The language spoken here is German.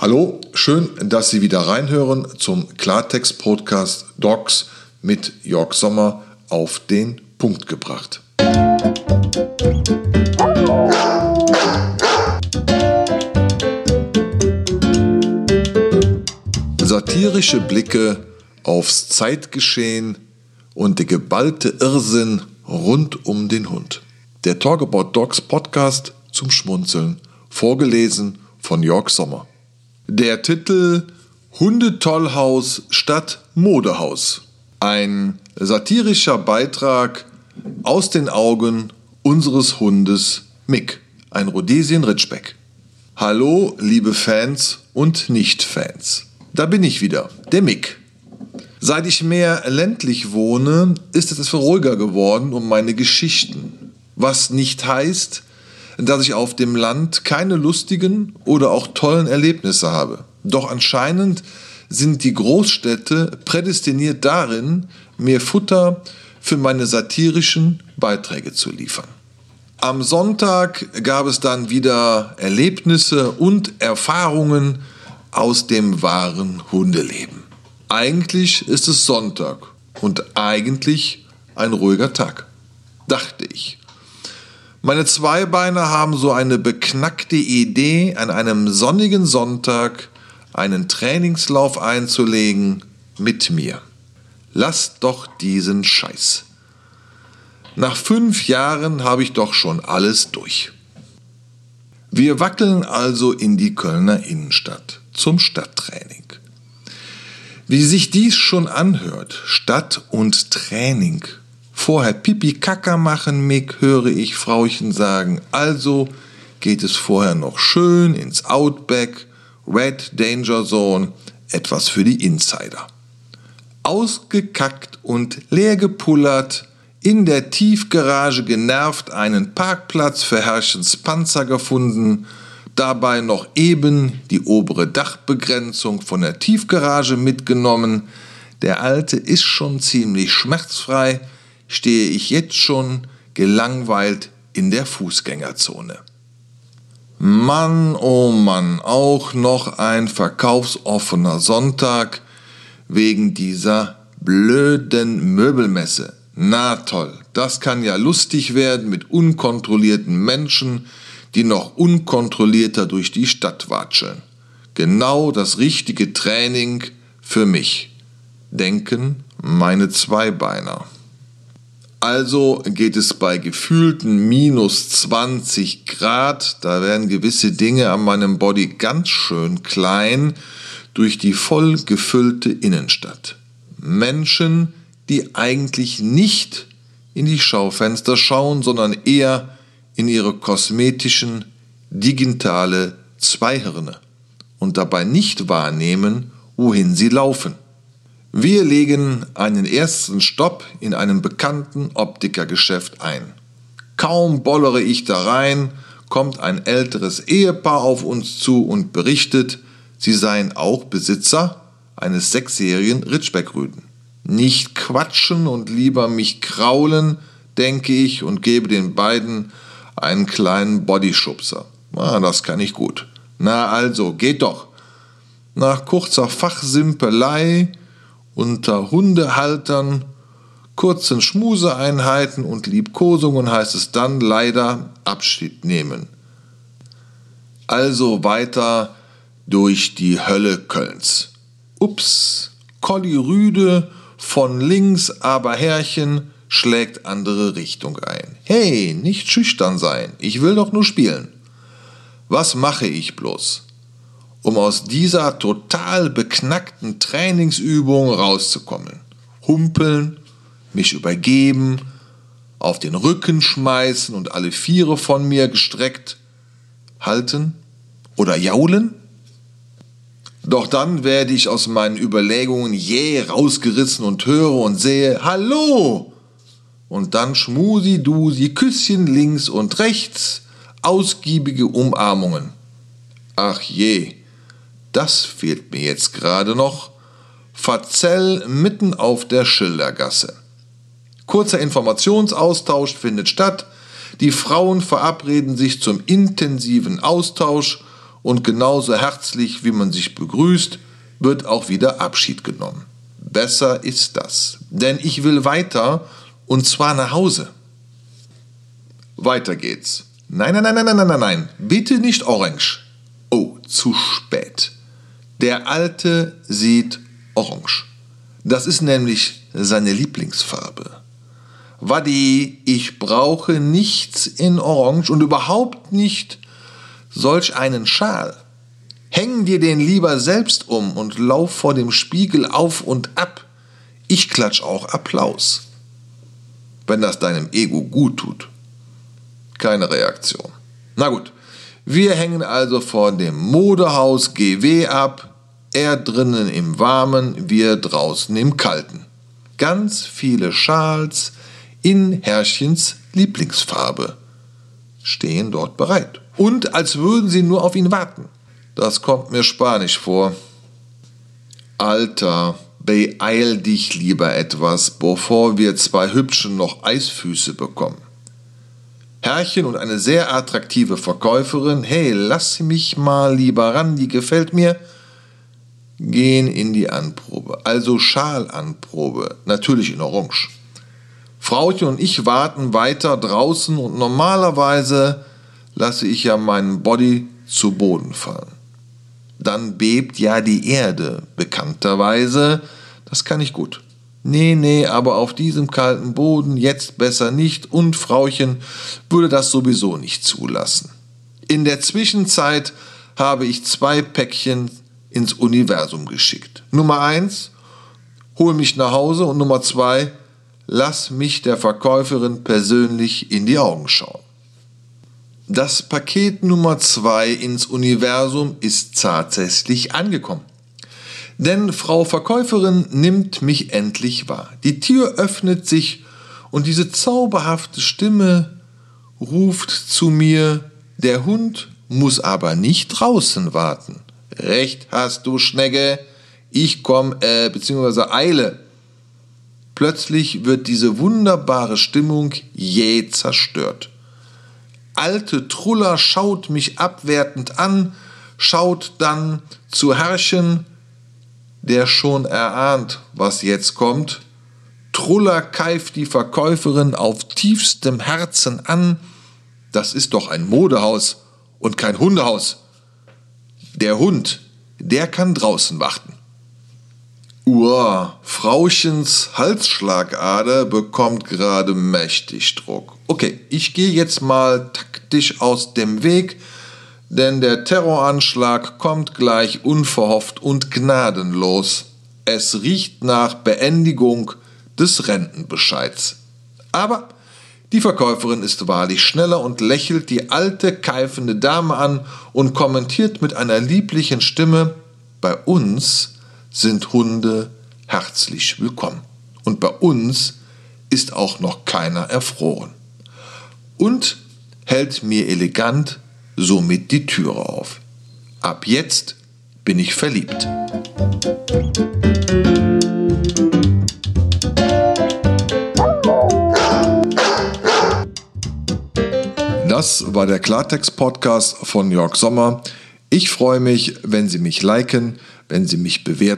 Hallo, schön, dass Sie wieder reinhören zum Klartext-Podcast Docs mit Jörg Sommer auf den Punkt gebracht. Satirische Blicke aufs Zeitgeschehen und der geballte Irrsinn rund um den Hund. Der Talk About Dogs Podcast zum Schmunzeln, vorgelesen von Jörg Sommer. Der Titel Hundetollhaus statt Modehaus. Ein satirischer Beitrag aus den Augen unseres Hundes Mick, ein Rhodesien Ritschbeck. Hallo, liebe Fans und Nicht-Fans. Da bin ich wieder, der Mick. Seit ich mehr ländlich wohne, ist es ruhiger geworden um meine Geschichten. Was nicht heißt, dass ich auf dem Land keine lustigen oder auch tollen Erlebnisse habe. Doch anscheinend sind die Großstädte prädestiniert darin, mir Futter für meine satirischen Beiträge zu liefern. Am Sonntag gab es dann wieder Erlebnisse und Erfahrungen aus dem wahren Hundeleben. Eigentlich ist es Sonntag und eigentlich ein ruhiger Tag, dachte ich. Meine Zweibeiner haben so eine beknackte Idee, an einem sonnigen Sonntag einen Trainingslauf einzulegen mit mir. Lass doch diesen Scheiß. Nach fünf Jahren habe ich doch schon alles durch. Wir wackeln also in die Kölner Innenstadt zum Stadttraining. Wie sich dies schon anhört, Stadt und Training Vorher Pipi Kacker machen, Mick, höre ich Frauchen sagen. Also geht es vorher noch schön ins Outback, Red Danger Zone, etwas für die Insider. Ausgekackt und leer gepullert, in der Tiefgarage genervt einen Parkplatz für Herrchens Panzer gefunden, dabei noch eben die obere Dachbegrenzung von der Tiefgarage mitgenommen. Der alte ist schon ziemlich schmerzfrei, stehe ich jetzt schon gelangweilt in der Fußgängerzone. Mann, oh Mann, auch noch ein verkaufsoffener Sonntag wegen dieser blöden Möbelmesse. Na toll, das kann ja lustig werden mit unkontrollierten Menschen, die noch unkontrollierter durch die Stadt watscheln. Genau das richtige Training für mich, denken meine Zweibeiner. Also geht es bei gefühlten minus 20 Grad, da werden gewisse Dinge an meinem Body ganz schön klein, durch die voll gefüllte Innenstadt. Menschen, die eigentlich nicht in die Schaufenster schauen, sondern eher in ihre kosmetischen, digitale Zweihirne und dabei nicht wahrnehmen, wohin sie laufen. Wir legen einen ersten Stopp in einem bekannten Optikergeschäft ein. Kaum bollere ich da rein, kommt ein älteres Ehepaar auf uns zu und berichtet, sie seien auch Besitzer eines sechsjährigen Ritschbeckrüden. Nicht quatschen und lieber mich kraulen, denke ich und gebe den beiden einen kleinen Bodyschubser. Ah, das kann ich gut. Na also, geht doch. Nach kurzer Fachsimpelei unter Hundehaltern, kurzen Schmuseeinheiten und Liebkosungen heißt es dann leider Abschied nehmen. Also weiter durch die Hölle Kölns. Ups, Colli Rüde von links, aber Herrchen schlägt andere Richtung ein. Hey, nicht schüchtern sein, ich will doch nur spielen. Was mache ich bloß? Um aus dieser total beknackten Trainingsübung rauszukommen. Humpeln, mich übergeben, auf den Rücken schmeißen und alle Viere von mir gestreckt halten oder jaulen? Doch dann werde ich aus meinen Überlegungen jäh rausgerissen und höre und sehe Hallo! Und dann schmusi-dusi, Küsschen links und rechts, ausgiebige Umarmungen. Ach je, das fehlt mir jetzt gerade noch, Verzell mitten auf der Schildergasse. Kurzer Informationsaustausch findet statt, die Frauen verabreden sich zum intensiven Austausch und genauso herzlich, wie man sich begrüßt, wird auch wieder Abschied genommen. Besser ist das, denn ich will weiter und zwar nach Hause. Weiter geht's. Nein, nein, nein, nein, nein, nein, nein, bitte nicht orange. Oh, zu spät. Der Alte sieht orange. Das ist nämlich seine Lieblingsfarbe. Wadi, ich brauche nichts in Orange und überhaupt nicht solch einen Schal. Häng dir den lieber selbst um und lauf vor dem Spiegel auf und ab. Ich klatsch auch Applaus. Wenn das deinem Ego gut tut. Keine Reaktion. Na gut, wir hängen also vor dem Modehaus GW ab, er drinnen im Warmen, wir draußen im Kalten. Ganz viele Schals in Herrchens Lieblingsfarbe stehen dort bereit. Und als würden sie nur auf ihn warten. Das kommt mir spanisch vor. Alter, beeil dich lieber etwas, bevor wir zwei Hübschen noch Eisfüße bekommen. Herrchen und eine sehr attraktive Verkäuferin, hey, lass mich mal lieber ran, die gefällt mir, gehen in die Anprobe, also Schalanprobe, natürlich in Orange. Frauchen und ich warten weiter draußen und normalerweise lasse ich ja meinen Body zu Boden fallen. Dann bebt ja die Erde, bekannterweise, das kann ich gut. Nee, nee, aber auf diesem kalten Boden jetzt besser nicht und Frauchen würde das sowieso nicht zulassen. In der Zwischenzeit habe ich zwei Päckchen ins Universum geschickt. Nummer eins, hol mich nach Hause und Nummer zwei, lass mich der Verkäuferin persönlich in die Augen schauen. Das Paket Nummer zwei ins Universum ist tatsächlich angekommen. Denn Frau Verkäuferin nimmt mich endlich wahr. Die Tür öffnet sich und diese zauberhafte Stimme ruft zu mir, der Hund muss aber nicht draußen warten. Recht hast du, Schnecke, ich komm, äh, beziehungsweise eile. Plötzlich wird diese wunderbare Stimmung jäh zerstört. Alte Truller schaut mich abwertend an, schaut dann zu Herrchen, der schon erahnt, was jetzt kommt. Truller keift die Verkäuferin auf tiefstem Herzen an. Das ist doch ein Modehaus und kein Hundehaus. Der Hund, der kann draußen warten. Uah, Frauchens Halsschlagader bekommt gerade mächtig Druck. Okay, ich gehe jetzt mal taktisch aus dem Weg, denn der Terroranschlag kommt gleich unverhofft und gnadenlos. Es riecht nach Beendigung des Rentenbescheids. Aber die Verkäuferin ist wahrlich schneller und lächelt die alte, keifende Dame an und kommentiert mit einer lieblichen Stimme, bei uns sind Hunde herzlich willkommen. Und bei uns ist auch noch keiner erfroren. Und hält mir elegant somit die Türe auf. Ab jetzt bin ich verliebt. Das war der Klartext-Podcast von Jörg Sommer. Ich freue mich, wenn Sie mich liken, wenn Sie mich bewerten.